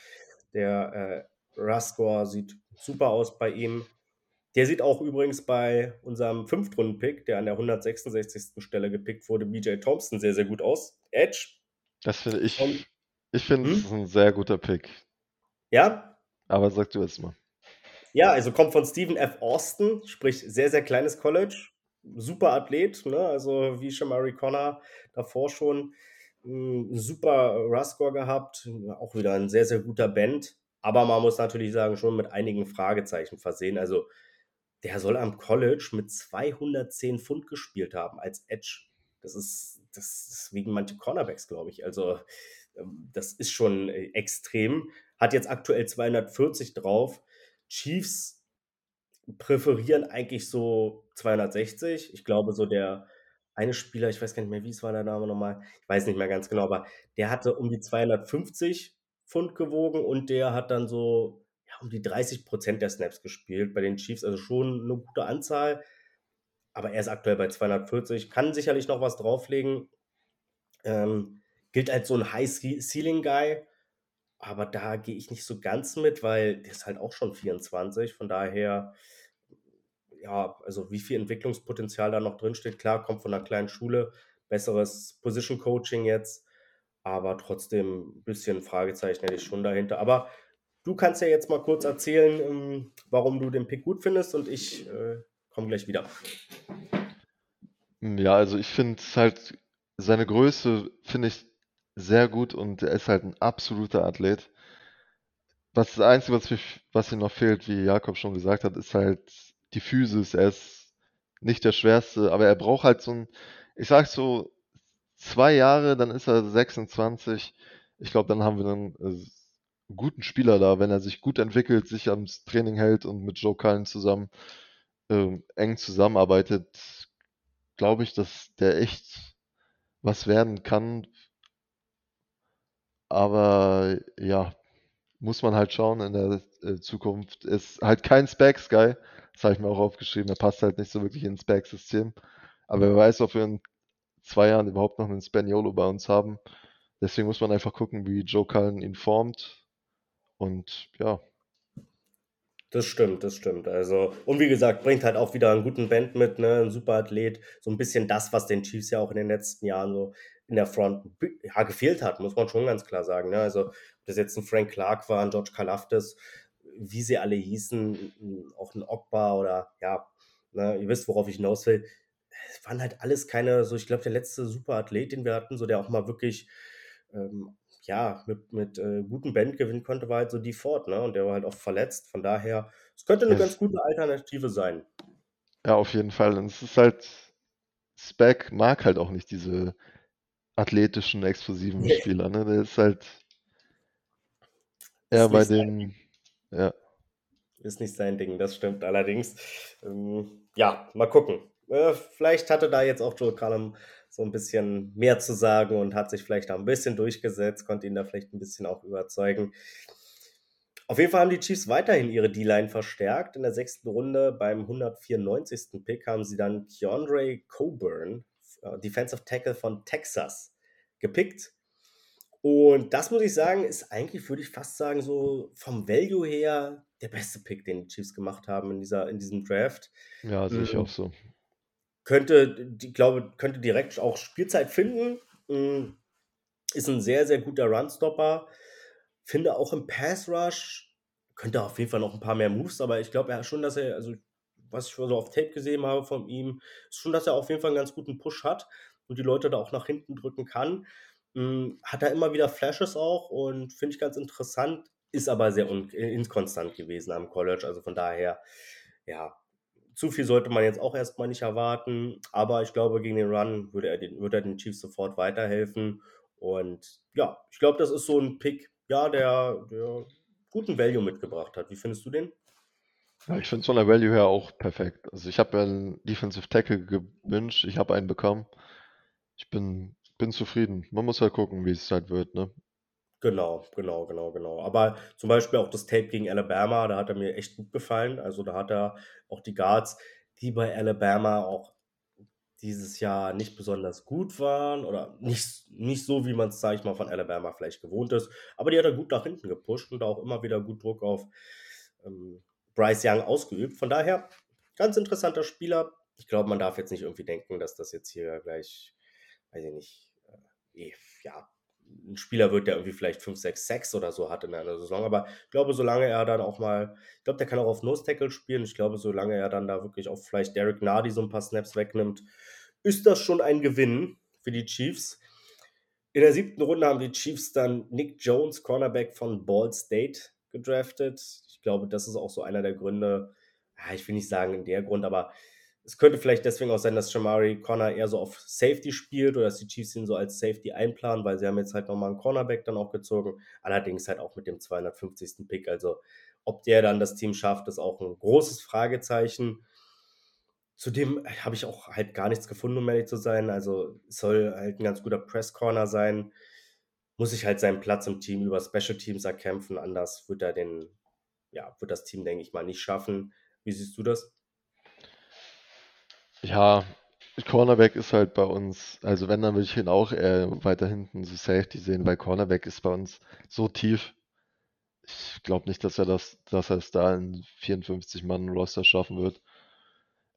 der äh, Ruskor sieht super aus bei ihm. Der sieht auch übrigens bei unserem Fünftrunden-Pick, der an der 166. Stelle gepickt wurde, BJ Thompson, sehr, sehr gut aus. Edge. Das finde ich. Und, ich finde, hm? es ist ein sehr guter Pick. Ja? Aber sag du jetzt mal. Ja, also kommt von Stephen F. Austin, sprich sehr, sehr kleines College super Athlet, ne? also wie Shamari Connor davor schon einen super Rush-Score gehabt, auch wieder ein sehr, sehr guter Band, aber man muss natürlich sagen, schon mit einigen Fragezeichen versehen. Also der soll am College mit 210 Pfund gespielt haben als Edge. Das ist, das ist wegen manche Cornerbacks, glaube ich. Also ähm, das ist schon äh, extrem. Hat jetzt aktuell 240 drauf. Chiefs präferieren eigentlich so 260. Ich glaube, so der eine Spieler, ich weiß gar nicht mehr, wie es war der Name nochmal, ich weiß nicht mehr ganz genau, aber der hatte um die 250 Pfund gewogen und der hat dann so ja, um die 30 Prozent der Snaps gespielt bei den Chiefs, also schon eine gute Anzahl. Aber er ist aktuell bei 240, kann sicherlich noch was drauflegen. Ähm, gilt als so ein High-Ceiling-Guy, aber da gehe ich nicht so ganz mit, weil der ist halt auch schon 24. Von daher ja, also wie viel Entwicklungspotenzial da noch drinsteht. Klar, kommt von einer kleinen Schule, besseres Position Coaching jetzt, aber trotzdem ein bisschen Fragezeichen hätte ich schon dahinter. Aber du kannst ja jetzt mal kurz erzählen, ähm, warum du den Pick gut findest und ich äh, komme gleich wieder. Ja, also ich finde halt, seine Größe finde ich sehr gut und er ist halt ein absoluter Athlet. Was das Einzige, was, was ihm noch fehlt, wie Jakob schon gesagt hat, ist halt die Physis. Er ist nicht der schwerste, aber er braucht halt so ein, ich sag so, zwei Jahre, dann ist er 26. Ich glaube, dann haben wir einen äh, guten Spieler da, wenn er sich gut entwickelt, sich am Training hält und mit Joe Cullen zusammen äh, eng zusammenarbeitet, glaube ich, dass der echt was werden kann. Aber ja, muss man halt schauen in der äh, Zukunft. Ist halt kein Specs-Guy, das habe ich mir auch aufgeschrieben. Er passt halt nicht so wirklich ins Back-System. Aber wer weiß, ob wir in zwei Jahren überhaupt noch einen Spaniolo bei uns haben. Deswegen muss man einfach gucken, wie Joe Cullen ihn formt. Und ja. Das stimmt, das stimmt. Also und wie gesagt, bringt halt auch wieder einen guten Band mit, ne, 'n super Athlet. So 'n bisschen das, was den Chiefs ja auch in den letzten Jahren so in der Front ja, gefehlt hat, muss man schon ganz klar sagen, ne? Also, ob das jetzt 'n Frank Clark war, 'n George Karlaftis, wie sie alle hießen, auch 'n Ogbah oder ja, ne, ihr wisst, worauf ich hinaus will. Es waren halt alles keine so ich glaube, der letzte Superathlet, den wir hatten, so der auch mal wirklich, ähm, ja, mit mit, äh, gutem Band gewinnen konnte, war halt so Dee Ford, ne? Und der war halt oft verletzt. Von daher, es könnte 'ne ganz Es gute Alternative sein. Ja, auf jeden Fall. Und es ist halt Speck mag halt auch nicht diese athletischen, explosiven Ne. Spieler, ne? Der ist halt eher Ist bei den ja. Ist nicht sein Ding, das stimmt allerdings. Ähm, ja, mal gucken. Äh, vielleicht hatte da jetzt auch Joe Cullum so 'n bisschen mehr zu sagen und hat sich vielleicht da 'n bisschen durchgesetzt, konnte ihn da vielleicht 'n bisschen auch überzeugen. Auf jeden Fall haben die Chiefs weiterhin ihre D-Line verstärkt. In der 6. Runde beim 194. Pick haben sie dann Keondre Coburn, Defensive Tackle von Texas, gepickt. Und das muss ich sagen, ist eigentlich, würde ich fast sagen, so vom Value her der beste Pick, den die Chiefs gemacht haben in dieser in diesem Draft. Ja, sehe ich auch Hm so. könnte d glaube, könnte direkt auch Spielzeit finden. Hm, ist 'n sehr, sehr guter Runstopper. Finde auch im Pass Rush könnte auf jeden Fall noch 'n paar mehr Moves, aber ich glaube ja schon, dass er also, was ich so auf Tape gesehen habe von ihm, ist schon, dass er auf jeden Fall 'n ganz guten Push hat und die Leute da auch nach hinten drücken kann. Hm, hat er immer wieder Flashes auch und finde ich ganz interessant, ist aber sehr äh, inkonstant gewesen am College. Also, von daher, ja, zu viel sollte man jetzt auch erst mal nicht erwarten, aber ich glaube, gegen den Run würde er den würde er den Chiefs sofort weiterhelfen. Und ja, ich glaube, das ist so 'n Pick, ja, der der guten Value mitgebracht hat. Wie findest du den? Ja, ich finde es von der Value her auch perfekt. Also, ich habe mir 'n Defensive Tackle gewünscht, ich habe einen bekommen. Ich bin bin zufrieden. Man muss halt gucken, wie's halt wird, ne? Genau, genau, genau, genau. Aber zum Beispiel auch das Tape gegen Alabama, da hat er mir echt gut gefallen. Also, da hat er auch die Guards, die bei Alabama auch dieses Jahr nicht besonders gut waren oder nicht nicht so, wie man's, sage ich mal, von Alabama vielleicht gewohnt ist, aber die hat er gut nach hinten gepusht und auch immer wieder gut Druck auf, ähm, Bryce Young ausgeübt. Von daher, ganz interessanter Spieler. Ich glaube, man darf jetzt nicht irgendwie denken, dass das jetzt hier gleich, weiß ich nicht, äh, eh ja, 'n Spieler wird, der irgendwie vielleicht 5, 6 Sacks oder so hat in einer Saison. Aber ich glaube, solange er dann auch mal ich glaube, der kann auch auf Nose Tackle spielen. Ich glaube, solange er dann da wirklich auch vielleicht Derrick Nnadi so 'n paar Snaps wegnimmt, ist das schon ein Gewinn für die Chiefs. In der 7. Runde haben die Chiefs dann Nick Jones, Cornerback von Ball State, gedraftet. Ich glaube, das ist auch so einer der Gründe ich will nicht sagen der Grund, aber es könnte vielleicht deswegen auch sein, dass Jamarie Conner eher so auf Safety spielt oder dass die Chiefs ihn so als Safety einplanen, weil sie haben jetzt halt noch mal 'n Cornerback dann auch gezogen. Allerdings halt auch mit dem 250. Pick. Also, ob der dann das Team schafft, ist auch 'n großes Fragezeichen. Zudem habe ich auch halt gar nichts gefunden, um ehrlich zu sein. Also, soll halt 'n ganz guter Press Corner sein. Muss sich halt seinen Platz im Team über Special Teams erkämpfen, anders wird er den ja, wird das Team, denke ich mal, nicht schaffen. Wie siehst du das? Ja, Cornerback ist halt bei uns also, wenn, dann würde ich ihn auch eher weiter hinten so Safety sehen, weil Cornerback ist bei uns so tief. Ich glaube nicht, dass er das dass er's da in 54 Mann Roster schaffen wird.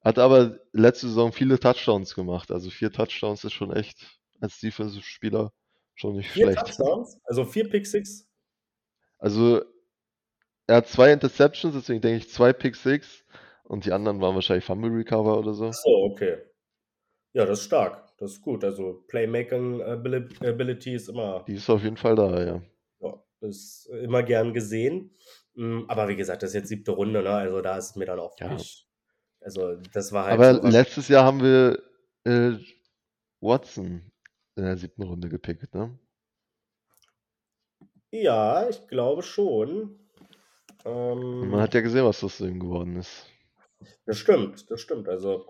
Hat aber letzte Saison viele Touchdowns gemacht. Also, 4 Touchdowns ist schon echt als Defensive-Spieler schon nicht 4 schlecht. Touchdowns? Also, 4 Pick Six? Also, er hat 2 Interceptions, deswegen denke ich 2 Pick Six und die anderen waren wahrscheinlich Fumble Recover oder Ach so. so, okay. Ja, das ist stark. Das ist gut. Also, Playmaking Abili Ability ist immer Die ist auf jeden Fall da, ja. ja, ist immer gern gesehen. Hm, aber wie gesagt, das ist jetzt 7. Runde, ne? Also, da ist mir dann auch Ja. also, das war halt Aber so letztes Jahr haben wir, äh, Watson in der 7. Runde gepickt, ne? Ja, ich glaube schon. Und man Ähm hat ja gesehen, was aus ihm geworden ist. Das stimmt, das stimmt. Also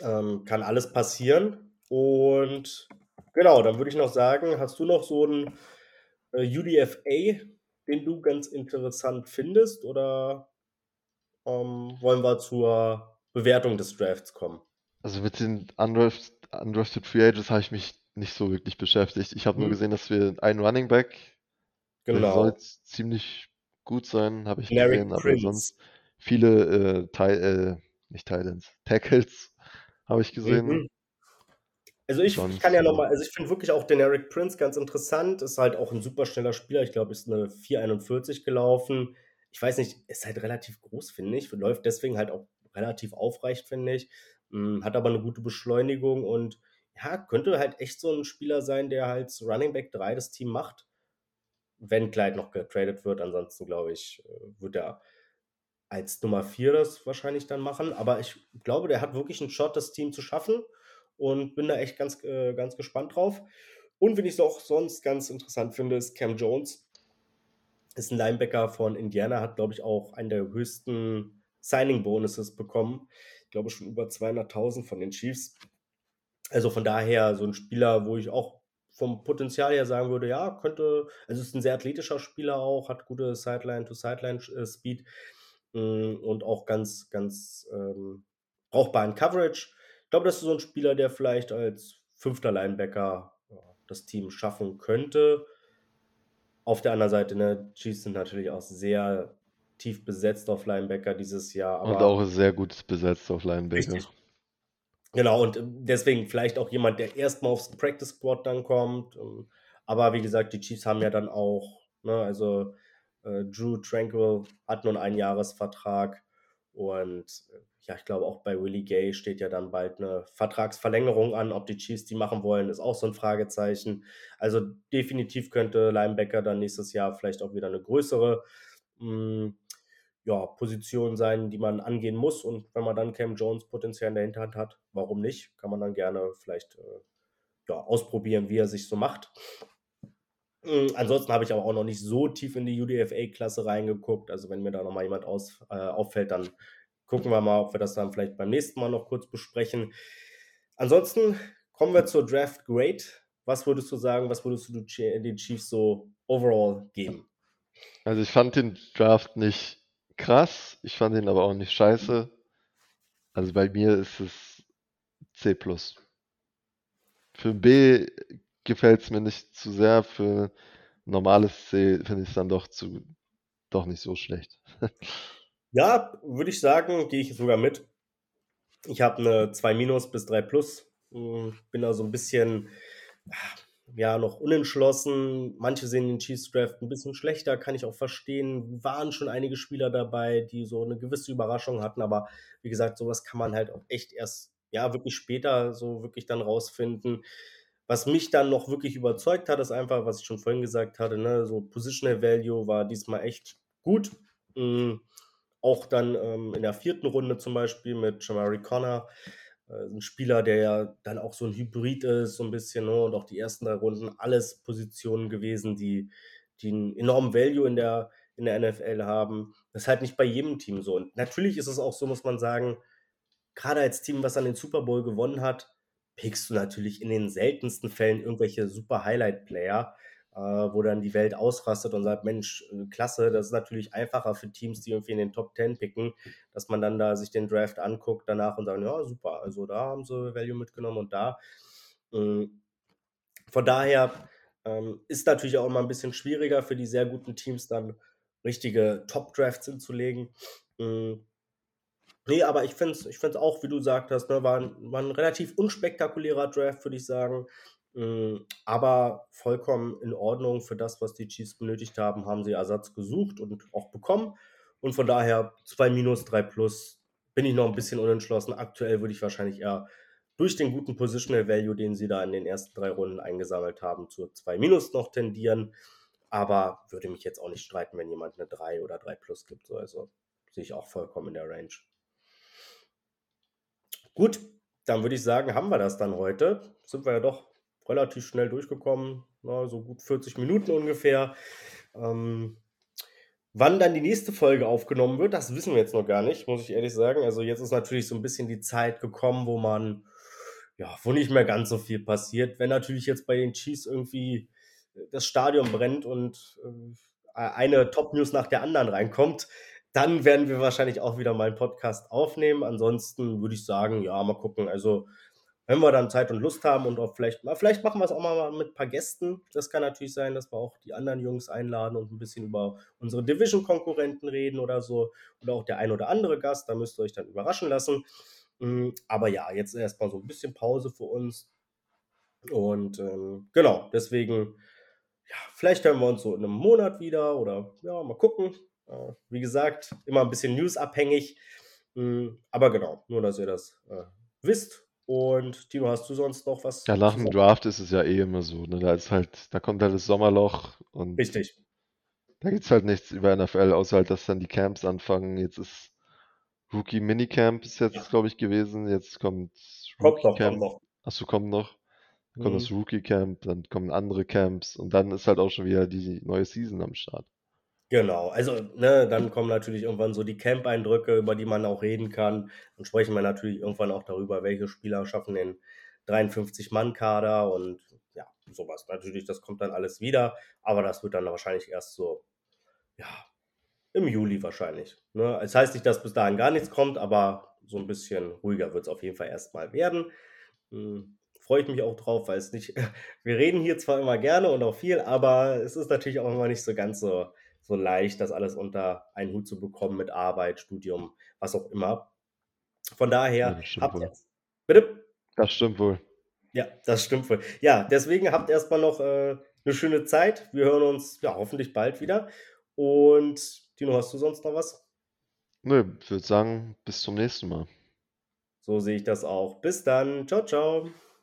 ähm, kann alles passieren. Und genau, dann würde ich noch sagen, hast du noch so 'n, äh, UDFA, den du ganz interessant findest oder, ähm, wollen wir zur Bewertung des Drafts kommen? Also, mit den undraft undrafted Free Agents habe ich mich nicht so wirklich beschäftigt. Ich habe nur Mhm. gesehen, dass wir einen Running Back der soll Genau. ziemlich gut sein, habe ich gesehen, aber sonst viele, äh, Teil äh, nicht Titans, Tackles habe ich gesehen. Mhm. Also ich, ich kann ja nochmal, also ich finde wirklich auch den Eric Prince ganz interessant. Ist halt auch ein super schneller Spieler. Ich glaube, ist eine 441 gelaufen. Ich weiß nicht, ist halt relativ groß, finde ich. Läuft deswegen halt auch relativ aufrecht, finde ich. Hm, hat aber eine gute Beschleunigung und ja, könnte halt echt so ein Spieler sein, der halt Running Back 3 das Team macht. Wenn Clyde noch getradet wird. Ansonsten, glaube ich, äh, wird er als Nummer 4 das wahrscheinlich dann machen. Aber ich glaube, der hat wirklich einen Shot, das Team zu schaffen und bin da echt ganz, äh, ganz gespannt drauf. Und wenn ich es auch sonst ganz interessant finde, ist Cam Jones. Ist ein Linebacker von Indiana, hat, glaube ich, auch einen der höchsten Signing-Bonuses bekommen. Glaube schon über 200.000 von den Chiefs. Also von daher so ein Spieler, wo ich auch vom Potenzial her sagen würde, ja, könnte, also ist ein sehr athletischer Spieler auch, hat gute Sideline-to-Sideline-Speed äh, mm, und auch ganz, ganz ähm, brauchbaren Coverage. Ich glaube, das ist so ein Spieler, der vielleicht als fünfter Linebacker das Team schaffen könnte. Auf der anderen Seite, ne, Chiefs sind natürlich auch sehr tief besetzt auf Linebacker dieses Jahr. und auch sehr gut besetzt auf Linebacker. Richtig. Genau, und ähm, deswegen vielleicht auch jemand, der erstmal aufs Practice Squad dann kommt. Ähm, aber wie gesagt, die Chiefs haben ja dann auch, ne, also äh, Drew Tranquil hat nun einen Jahresvertrag und äh, ja, ich glaube auch bei Willie Gay steht ja dann bald eine Vertragsverlängerung an. Ob die Chiefs die machen wollen, ist auch so ein Fragezeichen. Also definitiv könnte Linebacker dann nächstes Jahr vielleicht auch wieder eine größere mh, hm, ja, Position sein, die man angehen muss. Und wenn man dann Cam Jones potenziell in der Hinterhand hat, warum nicht? Kann man dann gerne vielleicht äh, ja, ausprobieren, wie er sich so macht. Hm, ansonsten habe ich aber auch noch nicht so tief in die UDFA-Klasse reingeguckt. Also wenn mir da nochmal jemand aus, äh, auffällt, dann gucken wir mal, ob wir das dann vielleicht beim nächsten Mal noch kurz besprechen. Ansonsten kommen wir zur Draft Grade. Was würdest du sagen, was würdest du den Chiefs so overall geben? Also ich fand den Draft nicht krass, ich fand ihn aber auch nicht scheiße. Also bei mir ist es C+. Für B gefällt es mir nicht zu sehr, für normales C finde ich es dann doch zu doch nicht so schlecht. Ja, würde ich sagen, gehe ich sogar mit. Ich habe eine 2 minus bis 3 plus. Hm, bin da so ein bisschen, ja, noch unentschlossen. Manche sehen den Chiefs Draft ein bisschen schlechter, kann ich auch verstehen. Waren schon einige Spieler dabei, die so eine gewisse Überraschung hatten, aber wie gesagt, sowas kann man halt auch echt erst, ja, wirklich später so wirklich dann rausfinden. Was mich dann noch wirklich überzeugt hat, ist einfach, was ich schon vorhin gesagt hatte, ne, so Positional Value war diesmal echt gut. Mhm auch dann ähm, in der vierten Runde zum Beispiel mit Jamari Connor, ein Spieler, der ja dann auch so ein Hybrid ist, so ein bisschen, ne? und auch die ersten drei Runden, alles Positionen gewesen, die, die einen enormen Value in der, in der NFL haben. Das ist halt nicht bei jedem Team so. Und natürlich ist es auch so, muss man sagen, gerade als Team, was an den Super Bowl gewonnen hat, pickst du natürlich in den seltensten Fällen irgendwelche super Highlight-Player äh, wo dann die Welt ausrastet und sagt, Mensch, äh, klasse, das ist natürlich einfacher für Teams, die irgendwie in den Top 10 picken, dass man dann da sich den Draft anguckt danach und sagt, ja, super, also da haben sie Value mitgenommen und da. Ähm, von daher ähm, ist natürlich auch immer ein bisschen schwieriger für die sehr guten Teams dann richtige Top-Drafts hinzulegen. Ähm, nee, aber ich finde es ich auch, wie du gesagt hast, ne, war, war ein relativ unspektakulärer Draft, würde ich sagen. Hm, aber vollkommen in Ordnung für das, was die Chiefs benötigt haben, haben sie Ersatz gesucht und auch bekommen. Und von daher 2 minus, 3 plus bin ich noch ein bisschen unentschlossen. Aktuell würde ich wahrscheinlich eher durch den guten Positional Value, den sie da in den ersten drei Runden eingesammelt haben, zu 2 minus noch tendieren. Aber würde mich jetzt auch nicht streiten, wenn jemand eine 3 oder 3 plus gibt. Also sehe ich auch vollkommen in der Range. Gut, dann würde ich sagen, haben wir das dann heute. Sind wir ja doch relativ schnell durchgekommen, na, so gut 40 Minuten ungefähr. Ähm, wann dann die nächste Folge aufgenommen wird, das wissen wir jetzt noch gar nicht, muss ich ehrlich sagen. Also jetzt ist natürlich so ein bisschen die Zeit gekommen, wo man, ja, wo nicht mehr ganz so viel passiert. Wenn natürlich jetzt bei den Chiefs irgendwie das Stadion brennt und äh, eine Top-News nach der anderen reinkommt, dann werden wir wahrscheinlich auch wieder mal einen Podcast aufnehmen. Ansonsten würde ich sagen, ja, mal gucken. Also wenn wir dann Zeit und Lust haben und auch vielleicht vielleicht machen wir es auch mal mit ein paar Gästen. Das kann natürlich sein, dass wir auch die anderen Jungs einladen und ein bisschen über unsere Division-Konkurrenten reden oder so oder auch der ein oder andere Gast, da müsst ihr euch dann überraschen lassen. Hm, aber ja, jetzt erst mal so ein bisschen Pause für uns und, ähm, genau, deswegen ja, vielleicht hören wir uns so in einem Monat wieder oder ja, mal gucken. Äh, wie gesagt, immer ein bisschen newsabhängig. Hm, aber genau, nur dass ihr das, äh, wisst. Und Tino, hast du sonst noch was Ja, nach dem Draft ist es ja eh immer so, ne? Da ist halt da kommt halt das Sommerloch und Richtig. da gibt's halt nichts über NFL, außer halt, dass dann die Camps anfangen. Jetzt ist Rookie Minicamp ist jetzt, glaube ich, gewesen. Jetzt kommt Kommt Rookie noch, kommt Camp. noch. Achso, kommt noch. Dann kommt das Mhm. Rookie Camp, dann kommen andere Camps und dann ist halt auch schon wieder die neue Season am Start. Genau, also, ne, dann kommen natürlich irgendwann so die Camp-Eindrücke, über die man auch reden kann. Dann sprechen wir natürlich irgendwann auch darüber, welche Spieler schaffen den 53-Mann-Kader und ja, sowas. Natürlich, das kommt dann alles wieder, aber das wird dann wahrscheinlich erst so, ja, im Juli wahrscheinlich, ne? Es heißt nicht, dass bis dahin gar nichts kommt, aber so ein bisschen ruhiger wird es auf jeden Fall erst mal werden. Hm, freue ich mich auch drauf, weil es nicht wir reden hier zwar immer gerne und auch viel, aber es ist natürlich auch immer nicht so ganz so so leicht, das alles unter einen Hut zu bekommen mit Arbeit, Studium, was auch immer. Von Ja, daher stimmt habt jetzt bitte? Das stimmt wohl. Ja, das stimmt wohl. Ja, deswegen habt erst mal noch, äh, 'ne schöne Zeit. Wir hören uns, ja, hoffentlich bald wieder. Und Tino, hast du sonst noch was? Nö, ich würde sagen, bis zum nächsten Mal. So sehe ich das auch. Bis dann. Tschau, tschau.